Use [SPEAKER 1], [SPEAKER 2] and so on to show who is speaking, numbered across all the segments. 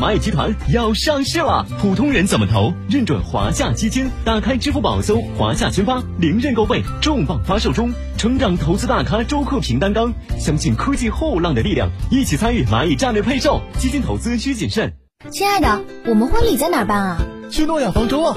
[SPEAKER 1] 蚂蚁集团要上市了，普通人怎么投？认准华夏基金，打开支付宝搜华夏群发，零认购费，重磅发售中。成长投资大咖周克平担纲，相信科技后浪的力量，一起参与蚂蚁战略配售。基金投资需谨慎。
[SPEAKER 2] 亲爱的，我们婚礼在哪办啊？
[SPEAKER 3] 去诺亚方舟啊！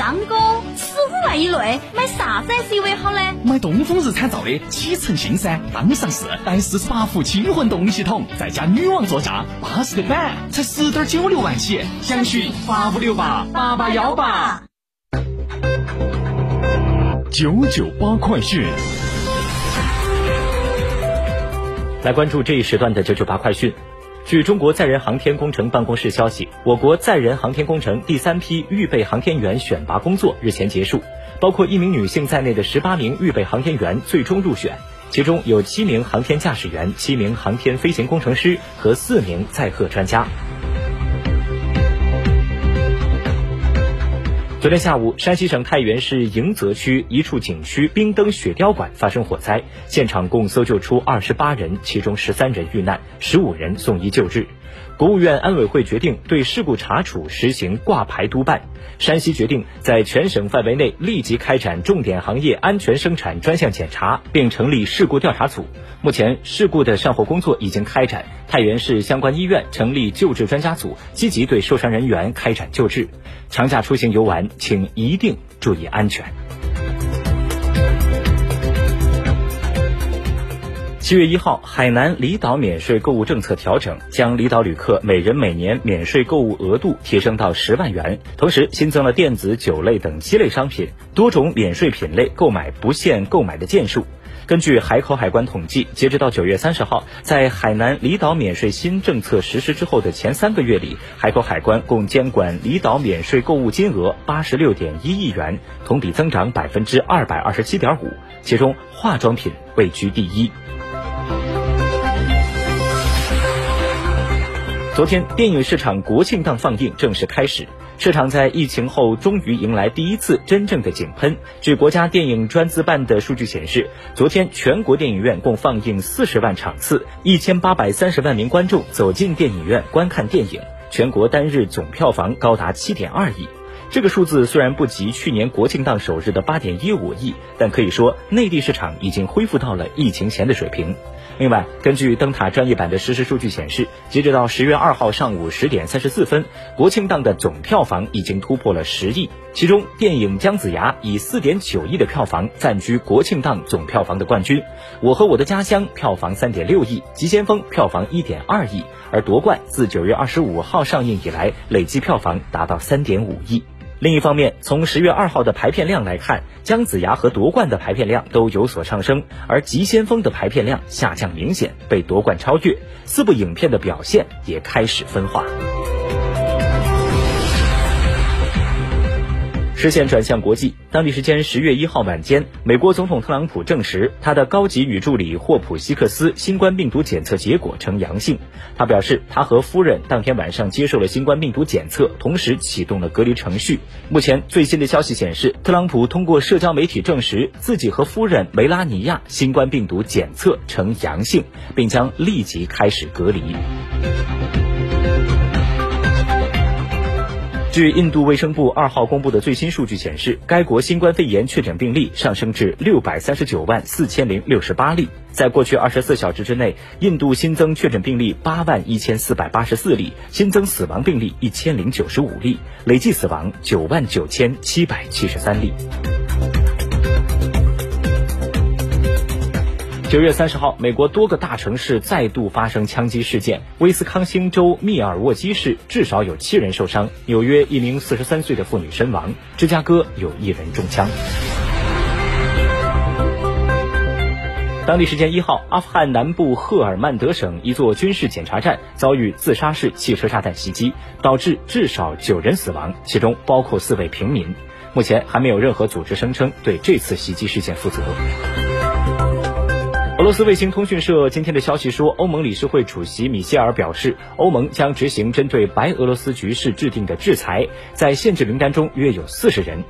[SPEAKER 4] 张哥，十五万以内买啥子 SUV 好呢？
[SPEAKER 5] 买东风日产造的启辰星噻，刚上市，带四十八伏轻混动力系统，再加女王座驾，巴适的板，才十点九六万起，详询八五六八八八幺八。
[SPEAKER 6] 九九八快讯，
[SPEAKER 7] 来关注这一时段的九九八快讯。据中国载人航天工程办公室消息，我国载人航天工程第三批预备航天员选拔工作日前结束，包括一名女性在内的十八名预备航天员最终入选，其中有七名航天驾驶员、七名航天飞行工程师和四名载荷专家。昨天下午，山西省太原市迎泽区一处景区冰灯雪雕馆发生火灾，现场共搜救出二十八人，其中十三人遇难，十五人送医救治。国务院安委会决定对事故查处实行挂牌督办。山西决定在全省范围内立即开展重点行业安全生产专项检查，并成立事故调查组。目前，事故的善后工作已经开展，太原市相关医院成立救治专家组，积极对受伤人员开展救治。长假出行游玩，请一定注意安全。七月一号，海南离岛免税购物政策调整，将离岛旅客每人每年免税购物额度提升到十万元，同时新增了电子、酒类等七类商品，多种免税品类购买不限购买的件数。根据海口海关统计，截止到九月三十号，在海南离岛免税新政策实施之后的前三个月里，海口海关共监管离岛免税购物金额八十六点一亿元，同比增长百分之二百二十七点五，其中化妆品位居第一。昨天，电影市场国庆档放映正式开始。市场在疫情后终于迎来第一次真正的井喷。据国家电影专资办的数据显示，昨天全国电影院共放映四十万场次，一千八百三十万名观众走进电影院观看电影，全国单日总票房高达七点二亿。这个数字虽然不及去年国庆档首日的八点一五亿，但可以说内地市场已经恢复到了疫情前的水平。另外，根据灯塔专业版的实时数据显示，截止到十月二号上午十点三十四分，国庆档的总票房已经突破了十亿。其中，电影《姜子牙》以四点九亿的票房暂居国庆档总票房的冠军，《我和我的家乡》票房三点六亿，《急先锋》票房一点二亿，而夺冠自九月二十五号上映以来，累计票房达到三点五亿。另一方面，从十月二号的排片量来看，姜子牙和夺冠的排片量都有所上升，而急先锋的排片量下降明显，被夺冠超越。四部影片的表现也开始分化。视线转向国际，当地时间十月一号晚间，美国总统特朗普证实他的高级女助理霍普希克斯新冠病毒检测结果呈阳性。他表示，他和夫人当天晚上接受了新冠病毒检测，同时启动了隔离程序。目前最新的消息显示，特朗普通过社交媒体证实自己和夫人梅拉尼亚新冠病毒检测呈阳性，并将立即开始隔离。据印度卫生部二号公布的最新数据显示，该国新冠肺炎确诊病例上升至六百三十九万四千零六十八例。在过去二十四小时之内，印度新增确诊病例八万一千四百八十四例，新增死亡病例一千零九十五例，累计死亡九万九千七百七十三例。九月三十号，美国多个大城市再度发生枪击事件。威斯康星州密尔沃基市至少有七人受伤，纽约一名四十三岁的妇女身亡，芝加哥有一人中枪。当地时间一号，阿富汗南部赫尔曼德省一座军事检查站遭遇自杀式汽车炸弹袭击，导致至少九人死亡，其中包括四位平民。目前还没有任何组织声称对这次袭击事件负责。俄罗斯卫星通讯社今天的消息说，欧盟理事会主席米歇尔表示，欧盟将执行针对白俄罗斯局势制定的制裁，在限制名单中约有四十人。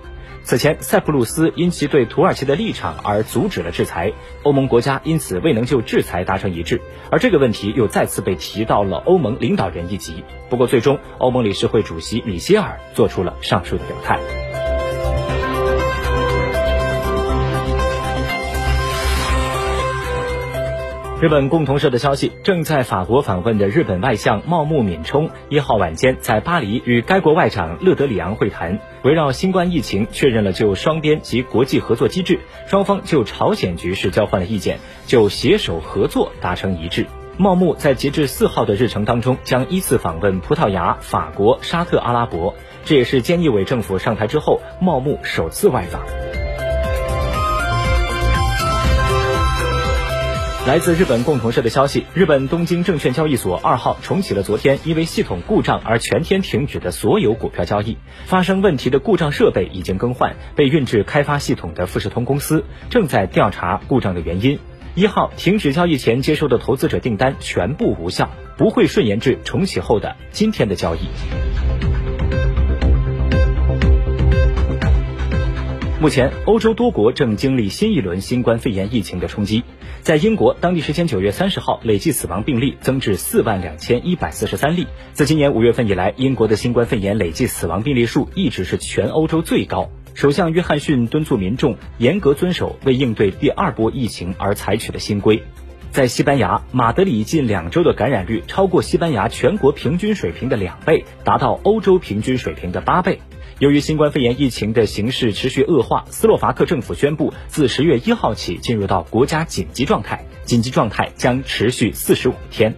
[SPEAKER 7] 此前，塞浦路斯因其对土耳其的立场而阻止了制裁，欧盟国家因此未能就制裁达成一致，而这个问题又再次被提到了欧盟领导人一级。不过，最终欧盟理事会主席米歇尔做出了上述的表态。日本共同社的消息，正在法国访问的日本外相茂木敏充一号晚间在巴黎与该国外长勒德里昂会谈，围绕新冠疫情确认了就双边及国际合作机制，双方就朝鲜局势交换了意见，就携手合作达成一致。茂木在截至四号的日程当中将依次访问葡萄牙、法国、沙特阿拉伯，这也是菅义伟政府上台之后茂木首次外访。来自日本共同社的消息，日本东京证券交易所二号重启了昨天因为系统故障而全天停止的所有股票交易。发生问题的故障设备已经更换，被运至开发系统的富士通公司正在调查故障的原因。一号停止交易前接收的投资者订单全部无效，不会顺延至重启后的今天的交易。目前，欧洲多国正经历新一轮新冠肺炎疫情的冲击。在英国，当地时间九月三十号，累计死亡病例增至四万两千一百四十三例。自今年五月份以来，英国的新冠肺炎累计死亡病例数一直是全欧洲最高。首相约翰逊敦促民众严格遵守为应对第二波疫情而采取的新规。在西班牙，马德里近两周的感染率超过西班牙全国平均水平的两倍，达到欧洲平均水平的八倍。由于新冠肺炎疫情的形势持续恶化，斯洛伐克政府宣布自十月一号起进入到国家紧急状态，紧急状态将持续四十五天。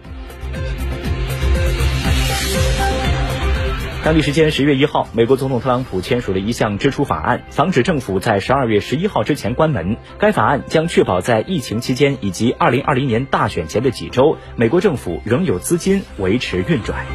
[SPEAKER 7] 当地时间十月一号，美国总统特朗普签署了一项支出法案，防止政府在十二月十一号之前关门。该法案将确保在疫情期间以及二零二零年大选前的几周，美国政府仍有资金维持运转。